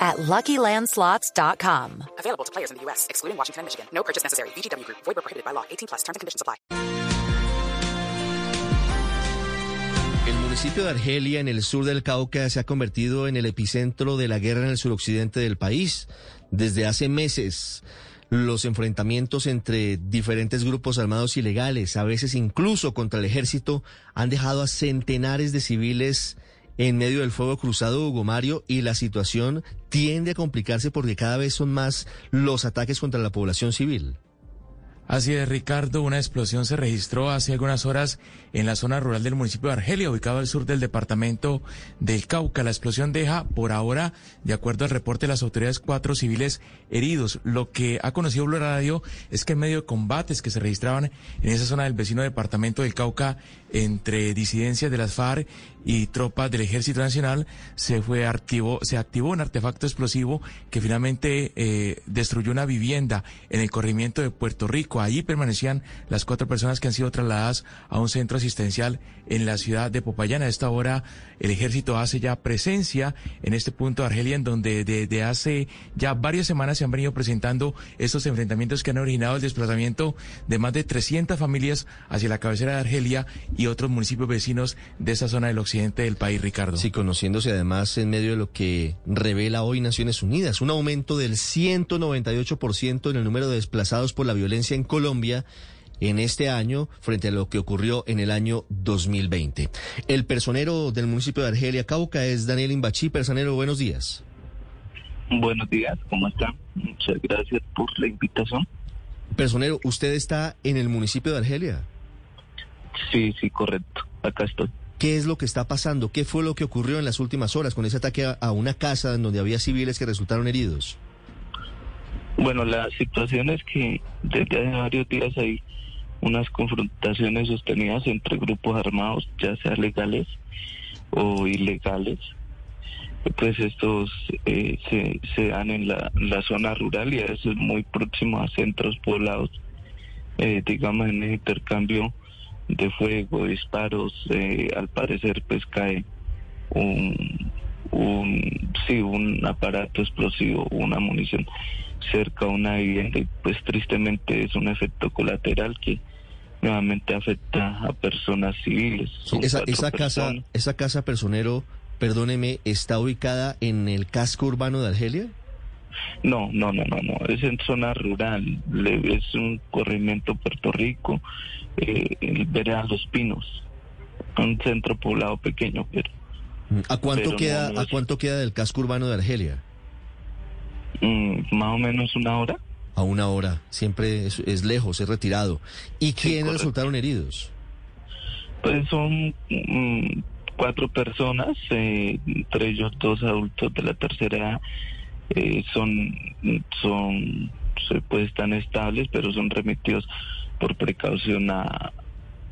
at LuckyLandSlots.com. Available to players in the U.S., excluding Washington and Michigan. No purchase necessary. VGW Group. Void where prohibited by law. 18 plus. Terms and conditions apply. El municipio de Argelia, en el sur del Cauca, se ha convertido en el epicentro de la guerra en el suroccidente del país. Desde hace meses, los enfrentamientos entre diferentes grupos armados ilegales, a veces incluso contra el ejército, han dejado a centenares de civiles en medio del fuego cruzado Hugo Mario y la situación tiende a complicarse porque cada vez son más los ataques contra la población civil. Así es, Ricardo, una explosión se registró hace algunas horas en la zona rural del municipio de Argelia, ubicado al sur del departamento del Cauca. La explosión deja, por ahora, de acuerdo al reporte de las autoridades, cuatro civiles heridos. Lo que ha conocido Blue Radio es que en medio de combates que se registraban en esa zona del vecino departamento del Cauca entre disidencias de las FARC y tropas del Ejército Nacional, se fue activo, se activó un artefacto explosivo que finalmente eh, destruyó una vivienda en el corrimiento de Puerto Rico. Allí permanecían las cuatro personas que han sido trasladadas a un centro asistencial en la ciudad de Popayán. A esta hora el ejército hace ya presencia en este punto de Argelia, en donde desde hace ya varias semanas se han venido presentando estos enfrentamientos que han originado el desplazamiento de más de 300 familias hacia la cabecera de Argelia y otros municipios vecinos de esa zona del occidente del país, Ricardo. Sí, conociéndose además en medio de lo que revela hoy Naciones Unidas, un aumento del 198% en el número de desplazados por la violencia en Colombia en este año frente a lo que ocurrió en el año 2020. El personero del municipio de Argelia, Cauca, es Daniel Imbachi. Personero, buenos días. Buenos días, ¿cómo está? Muchas gracias por la invitación. Personero, ¿usted está en el municipio de Argelia? Sí, sí, correcto. Acá estoy. ¿Qué es lo que está pasando? ¿Qué fue lo que ocurrió en las últimas horas con ese ataque a, a una casa en donde había civiles que resultaron heridos? Bueno, la situación es que desde hace varios días hay unas confrontaciones sostenidas entre grupos armados, ya sea legales o ilegales. Pues estos eh, se, dan en la, la zona rural y a veces muy próximo a centros poblados, eh, digamos en el intercambio de fuego, disparos, eh, al parecer pues cae un, un, sí, un aparato explosivo, una munición cerca a una vivienda y pues tristemente es un efecto colateral que nuevamente afecta a personas civiles. Esa, esa casa, esa casa personero, perdóneme, está ubicada en el casco urbano de Argelia. No, no, no, no, no, es en zona rural, es un corrimiento Puerto Rico, eh, el Vereda Los Pinos, un centro poblado pequeño, pero ¿A cuánto Pero queda, no a es- cuánto queda del casco urbano de Argelia? Mm, más o menos una hora. A una hora, siempre es, es lejos, es retirado. ¿Y quiénes resultaron heridos? Pues son mm, cuatro personas, eh, entre ellos dos adultos de la tercera edad, eh, son, son, se, pues están estables, pero son remitidos por precaución a,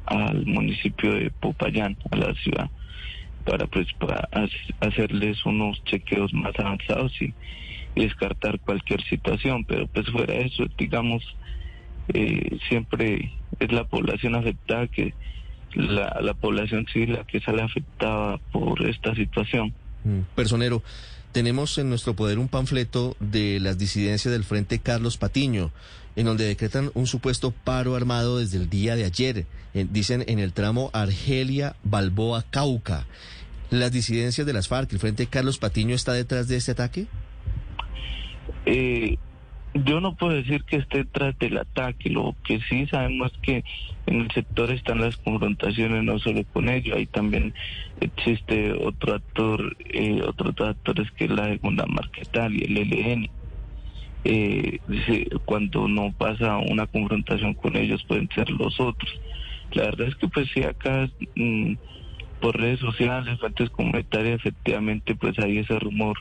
al municipio de Popayán, a la ciudad, para pues para hac- hacerles unos chequeos más avanzados y, y descartar cualquier situación, pero pues fuera de eso, digamos, eh, siempre es la población afectada que la, la población civil la que sale afectada por esta situación. Mm, Personero, tenemos en nuestro poder un panfleto de las disidencias del Frente Carlos Patiño, en donde decretan un supuesto paro armado desde el día de ayer. Eh, dicen en el tramo Argelia-Balboa-Cauca. ¿Las disidencias de las FARC, el Frente Carlos Patiño, está detrás de este ataque? Eh, yo no puedo decir que esté tras del ataque, lo que sí sabemos es que en el sector están las confrontaciones, no solo con ellos, ahí también existe otro actor, eh, otros dos actores que es la segunda marquetal y el LN. Eh, cuando no pasa una confrontación con ellos pueden ser los otros. La verdad es que pues sí acá mm, por redes sociales, fuentes comunitarias, efectivamente pues hay ese rumor.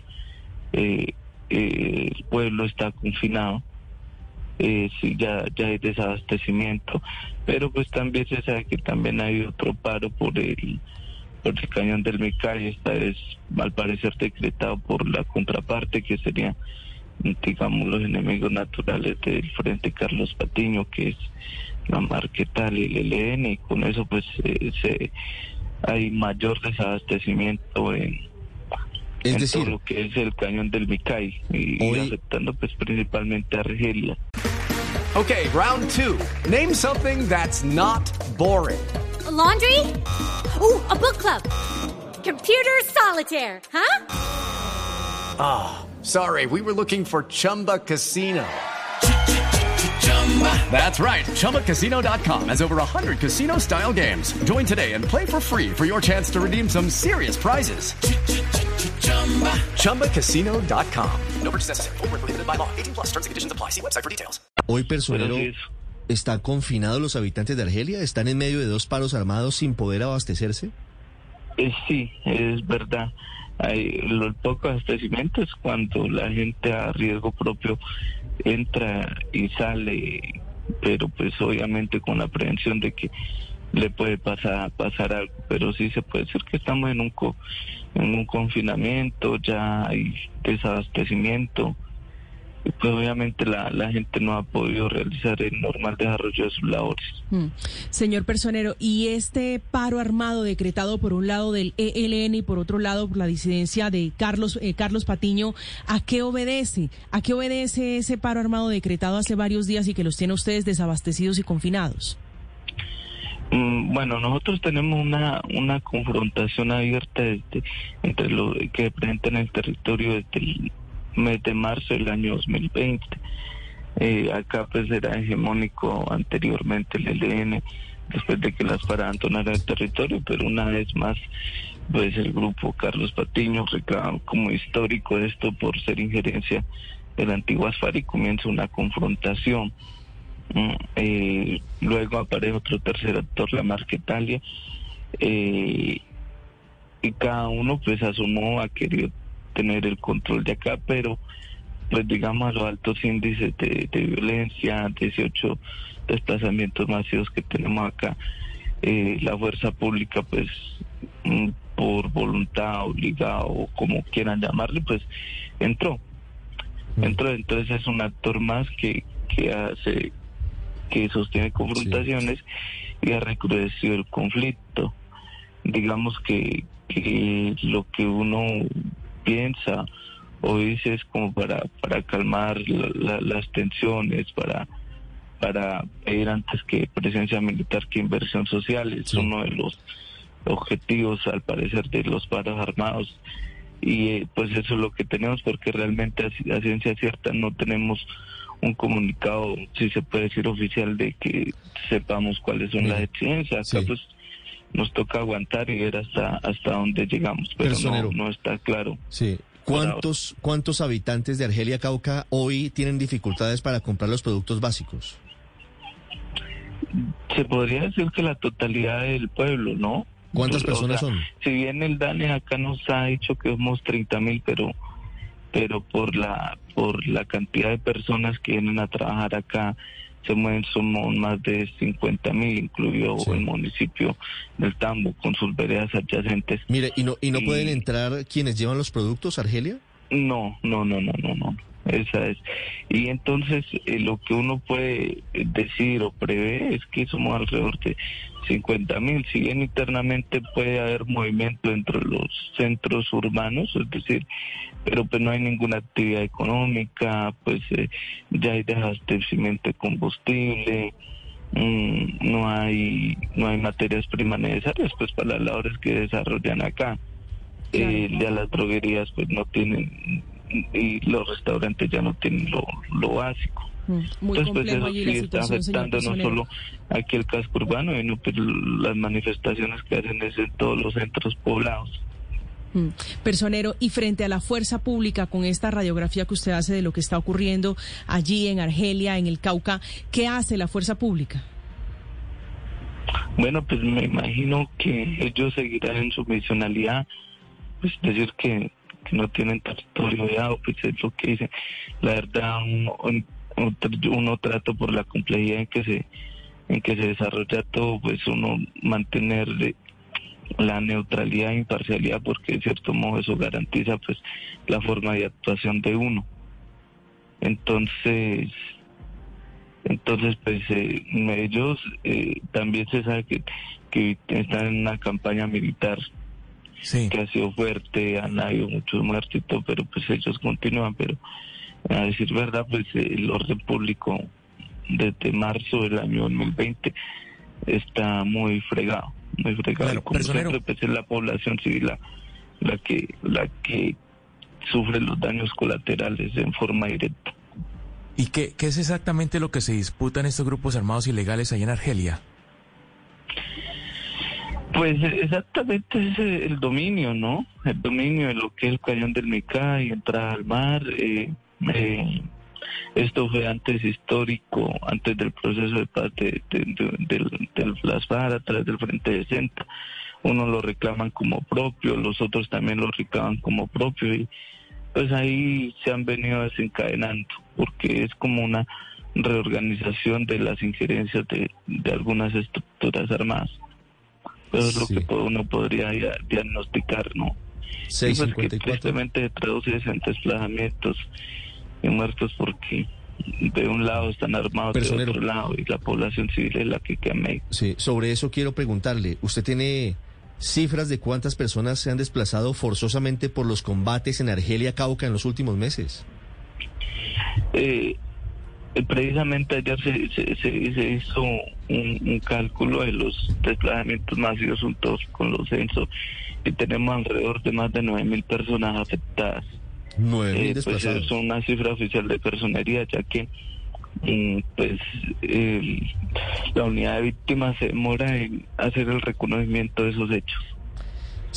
Eh, eh, el pueblo está confinado eh, sí, ya, ya hay desabastecimiento, pero pues también se sabe que también hay otro paro por el, por el cañón del Micay, esta es al parecer decretado por la contraparte que sería digamos los enemigos naturales del Frente Carlos Patiño, que es la Marquetal y el ELN, y con eso pues eh, se, hay mayor desabastecimiento en, Es en decir, todo lo que es el cañón del Micay, y, y afectando pues principalmente a Argelia. Okay, round two. Name something that's not boring. A laundry? Ooh, a book club. Computer solitaire, huh? Ah, sorry, we were looking for Chumba Casino. That's right. ChumbaCasino.com has over 100 casino style games. Join today and play for free for your chance to redeem some serious prizes. ChumbaCasino.com. No purchase necessary. Prohibited by law. 18 plus terms and conditions apply. See website for details. hoy personero sí es- están confinados los habitantes de Argelia, están en medio de dos paros armados sin poder abastecerse. Eh, sí, es verdad. Hay, lo, el poco abastecimiento es cuando la gente a riesgo propio entra y sale, pero pues obviamente con la prevención de que le puede pasar pasar algo, pero sí se puede decir que estamos en un co- en un confinamiento, ya hay desabastecimiento y pues obviamente la, la gente no ha podido realizar el normal desarrollo de sus labores. Mm. Señor Personero, y este paro armado decretado por un lado del ELN y por otro lado por la disidencia de Carlos eh, Carlos Patiño, ¿a qué obedece? ¿A qué obedece ese paro armado decretado hace varios días y que los tiene ustedes desabastecidos y confinados? Mm, Bueno, nosotros tenemos una, una confrontación abierta desde, entre los que presentan el territorio desde el mes de marzo del año 2020. Eh, acá pues era hegemónico anteriormente el ELN, después de que las para abandonar el territorio, pero una vez más pues el grupo Carlos Patiño reclama como histórico esto por ser injerencia de la antigua ASFAR y comienza una confrontación. Mm, eh, luego aparece otro tercer actor, la Marquetalia, eh, y cada uno pues asumó ha querido tener el control de acá, pero pues digamos a los altos índices de, de violencia, 18 desplazamientos masivos que tenemos acá, eh, la fuerza pública pues mm, por voluntad, obligado o como quieran llamarle, pues entró. Entró, entonces es un actor más que, que hace, que sostiene confrontaciones y ha recrudecido el conflicto. Digamos que, que lo que uno piensa o dice es como para, para calmar la- la- las tensiones, para para pedir antes que presencia militar que inversión social. Es Sí. uno de los objetivos, al parecer, de los paros armados. Y eh, pues eso es lo que tenemos, porque realmente a ciencia cierta no tenemos un comunicado, si se puede decir oficial, de que sepamos cuáles son las exigencias. Acá sí. pues nos toca aguantar y ver hasta hasta dónde llegamos, pero no, Personero. no está claro. Sí. ¿Cuántos, ¿Cuántos habitantes de Argelia Cauca hoy tienen dificultades para comprar los productos básicos? Se podría decir que la totalidad del pueblo, ¿no? ¿Cuántas o personas sea, son? Si bien el DANE acá nos ha dicho que somos 30 mil, pero pero por la por la cantidad de personas que vienen a trabajar acá se mueven somos más de 50 mil, incluido Sí. el municipio del Tambo con sus veredas adyacentes. Mire, ¿y no, y no Y- pueden entrar quienes llevan los productos Argelia? No, no, no, no, no, no. Esa es. Y entonces eh, lo que uno puede decir o prevé es que somos alrededor de 50 mil. Si bien internamente puede haber movimiento entre los centros urbanos, es decir, pero pues no hay ninguna actividad económica, pues eh, ya hay desabastecimiento de combustible, mm, no hay no hay materias primas necesarias pues para las labores que desarrollan acá. Eh, ya las droguerías pues no tienen y los restaurantes ya no tienen lo, lo básico. Mm, Muy Entonces, pues eso sí está afectando no solo aquí el casco urbano, sino pues, las manifestaciones que hacen es en todos los centros poblados. Mm. Personero, y frente a la fuerza pública, con esta radiografía que usted hace de lo que está ocurriendo allí en Argelia, en el Cauca, ¿qué hace la fuerza pública? Bueno, pues me imagino que ellos seguirán en su misionalidad, pues decir que, que no tienen territorio dado, pues es lo que dicen. La verdad, un- un- uno trata por la complejidad en que se en que se desarrolla todo, pues uno mantener la neutralidad e imparcialidad porque de cierto modo eso garantiza pues la forma de actuación de uno. Entonces, entonces pues eh, ellos eh, también se sabe que, que están en una campaña militar que ha sido fuerte, han habido muchos muertos pero pues ellos continúan, pero a decir verdad pues el orden público desde marzo del año 2020 está muy fregado muy fregado. Como siempre, pues, es la población civil la, la, que, la que sufre los daños colaterales en forma directa. ¿Y qué, qué es exactamente lo que se disputan estos grupos armados ilegales allá en Argelia? Pues exactamente es el dominio, ¿no? El dominio de lo que es el cañón del Mica y entrada al mar. Eh, eh, esto fue antes histórico, antes del proceso de paz de, del, del a través del Frente de Centro. Unos lo reclaman como propio, los otros también lo reclaman como propio y pues ahí se han venido desencadenando porque es como una reorganización de las injerencias de, algunas estructuras armadas. Eso es lo que uno podría diagnosticar, ¿no? Sí, pues que tristemente traduce en desplazamientos y muertos porque de un lado están armados, de otro lado, y la población civil es la que quema. Sí, sobre eso quiero preguntarle, ¿usted tiene cifras de cuántas personas se han desplazado forzosamente por los combates en Argelia, Cauca en los últimos meses? Eh precisamente ayer se, se, hizo un, cálculo de los desplazamientos masivos juntos con los censos y tenemos alrededor de más de 9.000 personas afectadas. Nueve eh, pues es una cifra oficial de personería, ya que mm, pues la unidad de víctimas se demora en hacer el reconocimiento de esos hechos.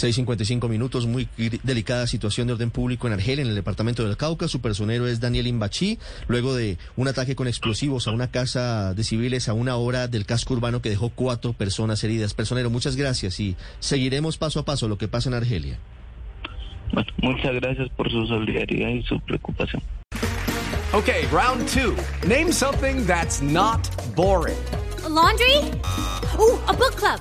6.55 minutos, muy delicada situación de orden público en Argelia, en el departamento del Cauca. Su personero es Daniel Imbachi, luego de un ataque con explosivos a una casa de civiles a una hora del casco urbano que dejó cuatro personas heridas. Personero, muchas gracias y seguiremos paso a paso lo que pasa en Argelia. Bueno, muchas gracias por su solidaridad y su preocupación. Okay, round two. Name something that's not boring. A laundry? Ooh, a book club.